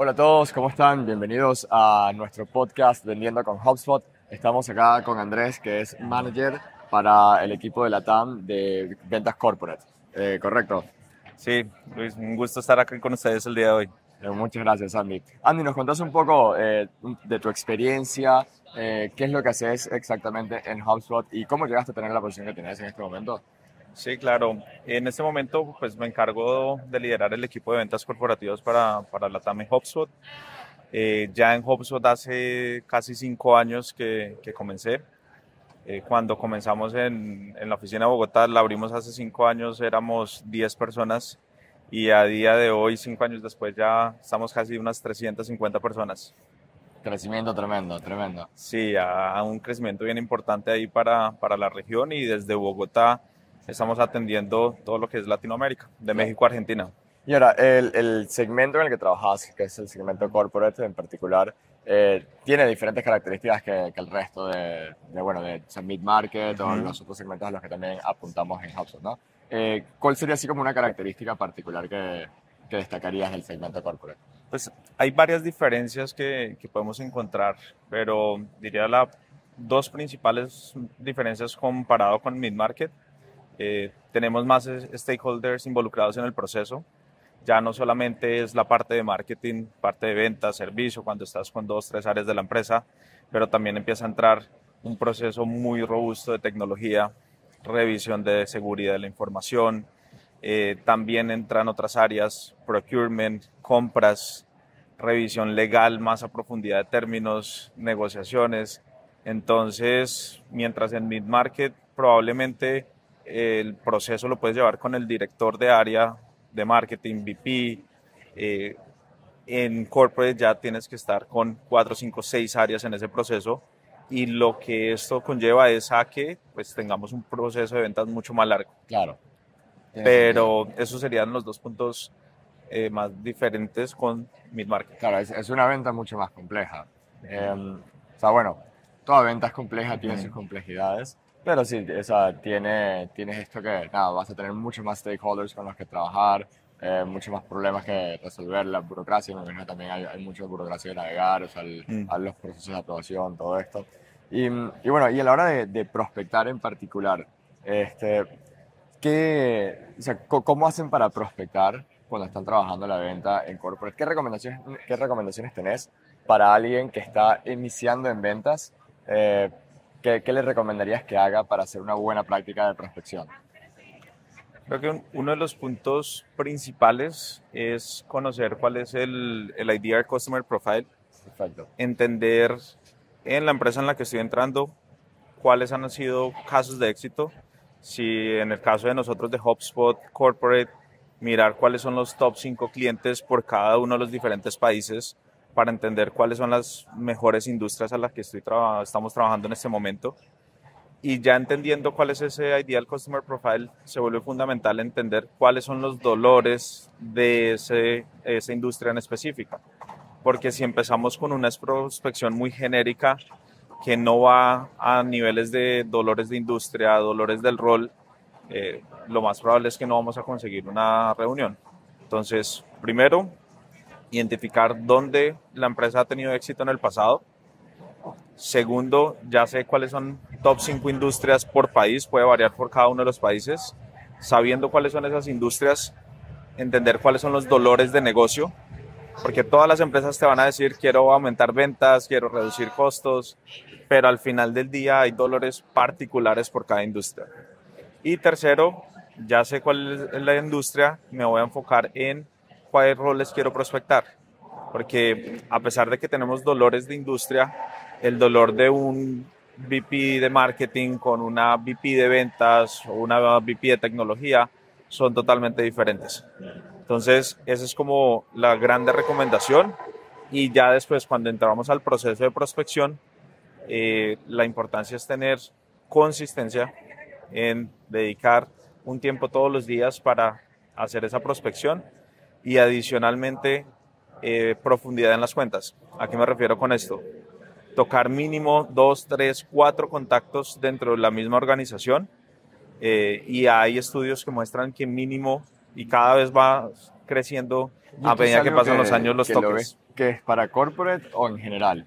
Hola a todos, ¿cómo están? Bienvenidos a nuestro podcast Vendiendo con HubSpot. Estamos acá con Andrés, que es manager para el equipo de la TAM de ventas corporate. Eh, ¿Correcto? Sí, Luis, un gusto estar aquí con ustedes el día de hoy. Eh, muchas gracias, Andy. Andy, ¿nos contás un poco eh, de tu experiencia? ¿Qué es lo que haces exactamente en HubSpot y cómo llegaste a tener la posición que tienes en este momento? Sí, claro. En este momento, pues me encargo de liderar el equipo de ventas corporativas para, para la TAM en HubSpot. ya en HubSpot hace casi cinco años que, que comencé. cuando comenzamos en, en, la oficina de Bogotá, la abrimos hace cinco años, éramos 10 personas y a día de hoy, cinco años después, ya estamos casi unas 350 personas. Crecimiento tremendo, tremendo. Sí, a, un crecimiento bien importante ahí para, para la región y desde Bogotá estamos atendiendo todo lo que es Latinoamérica, de México a Argentina. Y ahora, el, el, segmento en el que trabajas, que es el segmento corporate en particular, eh, tiene diferentes características que, que el resto de, de, bueno, de mid-market o los otros segmentos a los que también apuntamos en HubSpot, ¿no? Eh, ¿Cuál sería así como una característica particular que, que, destacarías del segmento corporate? Pues hay varias diferencias que, que podemos encontrar, pero diría las dos principales diferencias comparado con mid-market. Eh, tenemos más stakeholders involucrados en el proceso. Ya no solamente es la parte de marketing, parte de ventas, servicio, cuando estás con dos, tres áreas de la empresa, pero también empieza a entrar un proceso muy robusto de tecnología, revisión de seguridad de la información. Eh, también entran otras áreas, procurement, compras, revisión legal más a profundidad de términos, negociaciones. Entonces, mientras en mid-market probablemente el proceso lo puedes llevar con el director de área de marketing, VP. Eh, en corporate ya tienes que estar con cuatro, cinco, seis áreas en ese proceso y lo que esto conlleva es a que pues tengamos un proceso de ventas mucho más largo. Claro. Pero esos serían los dos puntos eh, más diferentes con mid-market. Claro, es, es, una venta mucho más compleja. Eh, o sea, bueno, toda venta es compleja, tiene sus complejidades, pero sí, o sea, tiene, tienes esto que, nada, vas a tener muchos más stakeholders con los que trabajar, eh, muchos más problemas que resolver, la burocracia, me imagino también hay, hay mucha burocracia de navegar, o sea, el, mm. a los procesos de aprobación, todo esto. Y, y, bueno, y a la hora de, de prospectar en particular, este, ¿qué, o sea, ¿cómo hacen para prospectar cuando están trabajando la venta en corporate? ¿Qué recomendaciones, qué recomendaciones tenés para alguien que está iniciando en ventas? Eh, ¿qué, ¿Qué le recomendarías que haga para hacer una buena práctica de prospección? Creo que uno de los puntos principales es conocer cuál es el, el Ideal Customer Profile. Perfecto. Entender en la empresa en la que estoy entrando cuáles han sido casos de éxito. Si en el caso de nosotros de HubSpot Corporate, mirar cuáles son los top 5 clientes por cada uno de los diferentes países para entender cuáles son las mejores industrias a las que estoy traba estamos trabajando en este momento y ya entendiendo cuál es ese ideal customer profile, se vuelve fundamental entender cuáles son los dolores de ese, esa industria en específica. Porque si empezamos con una prospección muy genérica que no va a niveles de dolores de industria, dolores del rol, eh, lo más probable es que no vamos a conseguir una reunión. Entonces, primero, identificar dónde la empresa ha tenido éxito en el pasado, Segundo, ya sé cuáles son top 5 industrias por país, puede variar por cada uno de los países. Sabiendo cuáles son esas industrias, entender cuáles son los dolores de negocio, porque todas las empresas te van a decir quiero aumentar ventas, quiero reducir costos, pero al final del día hay dolores particulares por cada industria. Y tercero, ya sé cuál es la industria, me voy a enfocar en cuáles roles quiero prospectar, porque a pesar de que tenemos dolores de industria, el dolor de un VP de marketing con una VP de ventas o una VP de tecnología son totalmente diferentes. Entonces, esa es como la grande recomendación. Y ya después, cuando entramos al proceso de prospección, eh, la importancia es tener consistencia en dedicar un tiempo todos los días para hacer esa prospección y adicionalmente eh, profundidad en las cuentas. ¿A qué me refiero con esto? tocar mínimo dos, tres, cuatro contactos dentro de la misma organización. Eh, y hay estudios que muestran que mínimo, y cada vez va creciendo ¿Y a medida que pasan los años los que lo tokens. ves ¿Que es para corporate o en general?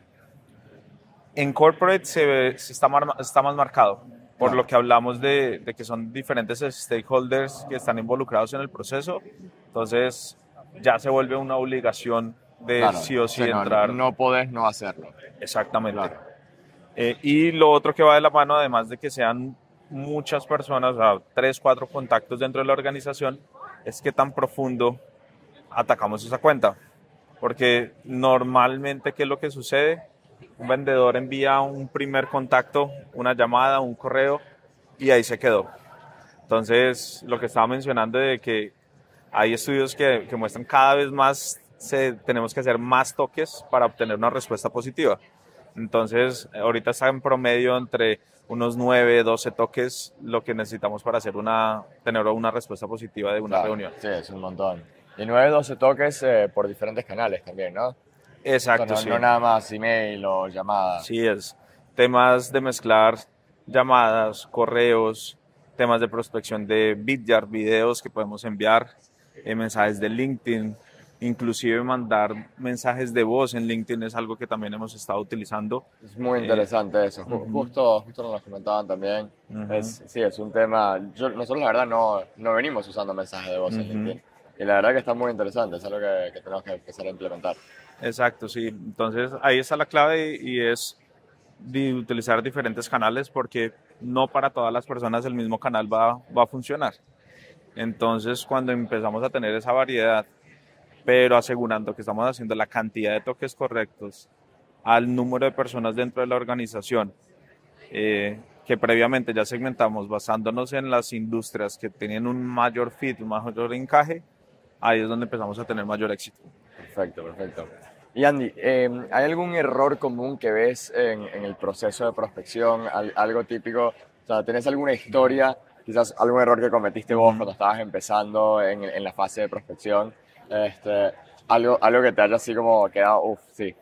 En corporate se, se está, mar- está más marcado, por Claro. lo que hablamos de, de que son diferentes stakeholders que están involucrados en el proceso. Entonces ya se vuelve una obligación de Claro, sí o sí no, entrar. No podés no hacerlo. Exactamente. Claro. Eh, y lo otro que va de la mano, además de que sean muchas personas, o sea, tres, cuatro contactos dentro de la organización, es que tan profundo atacamos esa cuenta. Porque normalmente, ¿qué es lo que sucede? Un vendedor envía un primer contacto, una llamada, un correo, y ahí se quedó. Entonces, lo que estaba mencionando de que hay estudios que, que muestran cada vez más, se, tenemos que hacer más toques para obtener una respuesta positiva. Entonces, ahorita está en promedio entre unos 9, 12 toques lo que necesitamos para hacer una, tener una respuesta positiva de una Claro, reunión. Sí, es un montón. Y 9, 12 toques eh, por diferentes canales también, ¿no? Exacto, O sea, sí. no, no nada más email o llamada. Sí, es temas de mezclar llamadas, correos, temas de prospección de Vidyard, videos que podemos enviar, eh, mensajes de LinkedIn, inclusive mandar mensajes de voz en LinkedIn es algo que también hemos estado utilizando. Es muy Eh, interesante eso. Ju- ujú. Justo, justo nos lo comentaban también. Ujú. es, sí, es un tema. Yo, nosotros, la verdad, no, no venimos usando mensajes de voz en Ujú. LinkedIn. Y la verdad que está muy interesante. Es algo que, que tenemos que empezar a implementar. Exacto, sí. Entonces ahí está la clave y y es de utilizar diferentes canales porque no para todas las personas el mismo canal va, va a funcionar. Entonces cuando empezamos a tener esa variedad, pero asegurando que estamos haciendo la cantidad de toques correctos al número de personas dentro de la organización, eh, que previamente ya segmentamos basándonos en las industrias que tienen un mayor fit, un mayor encaje, ahí es donde empezamos a tener mayor éxito. Perfecto, perfecto. Y Andy, eh, ¿hay algún error común que ves en, el proceso de prospección? Al- algo típico, o sea, ¿tenés alguna historia, quizás algún error que cometiste vos cuando estabas empezando en, en la fase de prospección? Este, algo, algo que te haya así como quedado, uff, sí,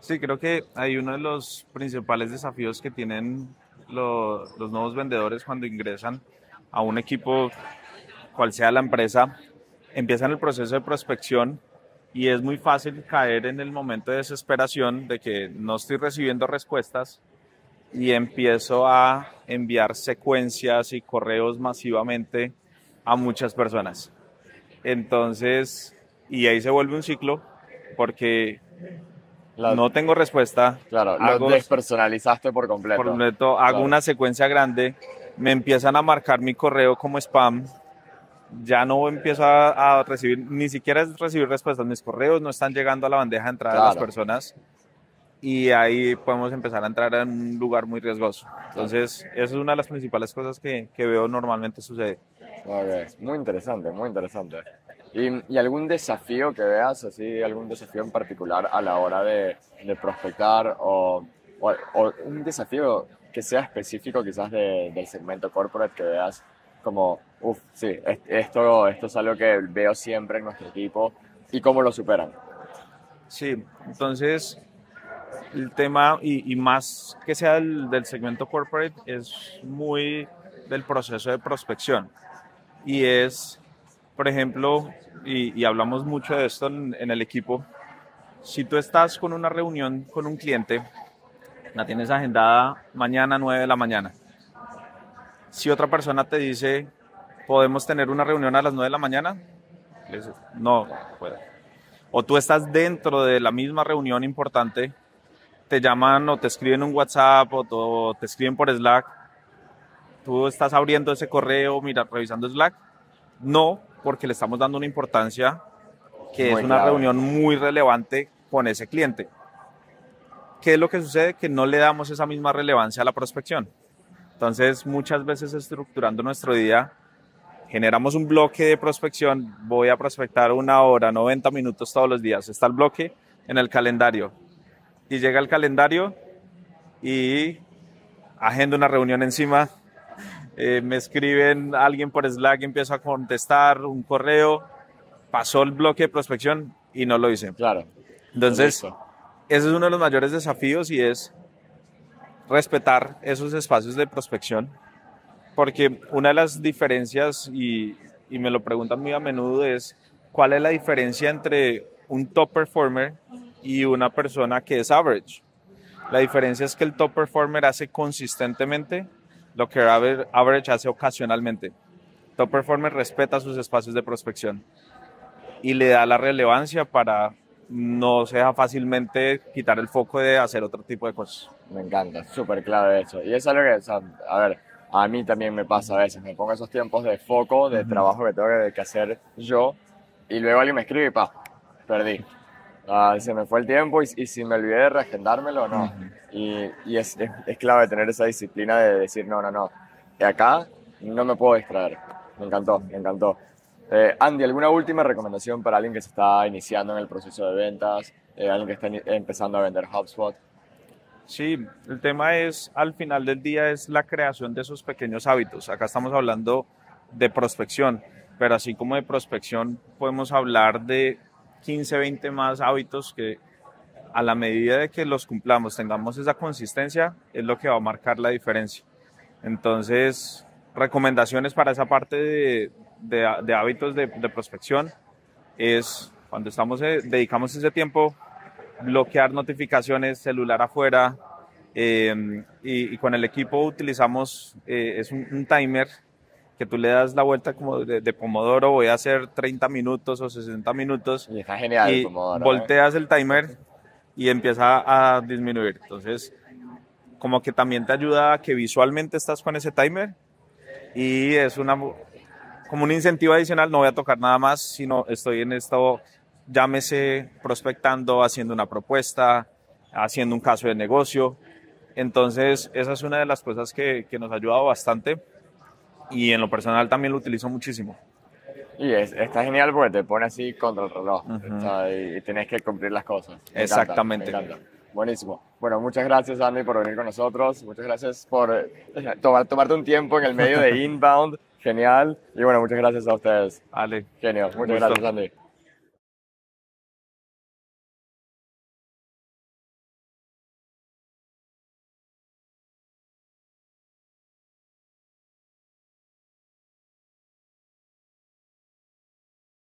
Sí, creo que hay uno de los principales desafíos que tienen lo- los nuevos vendedores cuando ingresan a un equipo, cual sea la empresa, empiezan el proceso de prospección y es muy fácil caer en el momento de desesperación de que no estoy recibiendo respuestas y empiezo a enviar secuencias y correos masivamente a muchas personas. Entonces, y ahí se vuelve un ciclo porque La- no tengo respuesta. claro, lo hago, despersonalizaste por completo. por completo, hago Claro. una secuencia grande, me empiezan a marcar mi correo como spam, ya no empiezo a, a recibir, ni siquiera recibir respuestas, mis correos no están llegando a la bandeja de entrada de las personas y ahí podemos empezar a entrar en un lugar muy riesgoso. Entonces, esa es una de las principales cosas que, que veo normalmente suceder. Ok, Muy interesante, muy interesante. ¿Y, y algún desafío que veas, así, algún desafío en particular a la hora de, de prospectar o, o- o un desafío que sea específico quizás de- del segmento corporate que veas como, uff, sí, es- esto, esto es algo que veo siempre en nuestro equipo y cómo lo superan? Sí, entonces el tema, y, y más que sea del, del segmento corporate, es muy del proceso de prospección. Y es, por ejemplo, y, y hablamos mucho de esto en, en el equipo, si tú estás con una reunión con un cliente, la tienes agendada mañana 9 de la mañana. Si otra persona te dice, ¿podemos tener una reunión a las 9 de la mañana? No, puedo o tú estás dentro de la misma reunión importante, te llaman o te escriben un WhatsApp o te escriben por Slack, tú estás abriendo ese correo, mira, revisando Slack, no, porque le estamos dando una importancia que Muy es una reunión muy relevante con ese cliente. ¿Qué es lo que sucede? Que no le damos esa misma relevancia a la prospección. Entonces, muchas veces estructurando nuestro día, generamos un bloque de prospección, voy a prospectar una hora, 90 minutos todos los días. Está el bloque en el calendario. Y llega el calendario y agendo una reunión encima. Eh, me escriben alguien por Slack, empiezo a contestar un correo, pasó el bloque de prospección y no lo hice. Claro. Entonces, ese es uno de los mayores desafíos y es respetar esos espacios de prospección, porque una de las diferencias, y, y me lo preguntan muy a menudo, es ¿cuál es la diferencia entre un top performer y una persona que es average? La diferencia es que el top performer hace consistentemente lo que average hace ocasionalmente. Top performer respeta sus espacios de prospección y le da la relevancia para no se deja fácilmente quitar el foco de hacer otro tipo de cosas. Me encanta, súper clave eso. Y es algo que, a ver, a mí también me pasa a veces, me pongo esos tiempos de foco, de trabajo que tengo que, hacer yo, y luego alguien me escribe y pa, perdí. Ah, se me fue el tiempo y, si me olvidé de reagendármelo, no. Y, y es, es, clave tener esa disciplina de decir, no, no, no, de acá no me puedo distraer. Me encantó, me encantó. Eh, Andy, ¿alguna última recomendación para alguien que se está iniciando en el proceso de ventas, eh, alguien que está empezando a vender HubSpot? Sí, el tema es, al final del día, es la creación de esos pequeños hábitos. Acá estamos hablando de prospección, pero así como de prospección, podemos hablar de 15, 20 más hábitos que a la medida de que los cumplamos, tengamos esa consistencia, es lo que va a marcar la diferencia. Entonces, recomendaciones para esa parte de, hábitos de, prospección es cuando estamos, eh, dedicamos ese tiempo, bloquear notificaciones, celular afuera, em, y, con el equipo utilizamos, eh, es un, timer que tú le das la vuelta como de, Pomodoro, voy a hacer 30 minutos o 60 minutos. Y está genial y Pomodoro. ¿eh? Volteas el timer y empieza a disminuir. Entonces, como que también te ayuda a que visualmente estás con ese timer y es una como un incentivo adicional, no voy a tocar nada más, sino estoy en esto, llámese prospectando, haciendo una propuesta, haciendo un caso de negocio. Entonces, esa es una de las cosas que, que nos ha ayudado bastante y en lo personal también lo utilizo muchísimo. Y es, está genial porque te pone así contra el reloj y, tienes que cumplir las cosas. Exactamente. Buenísimo. Bueno, muchas gracias Andy por venir con nosotros. Muchas gracias por tomar, tomarte un tiempo en el medio de Inbound. Genial. Y bueno, muchas gracias a ustedes. Vale. Genial. Muchas gracias Andy.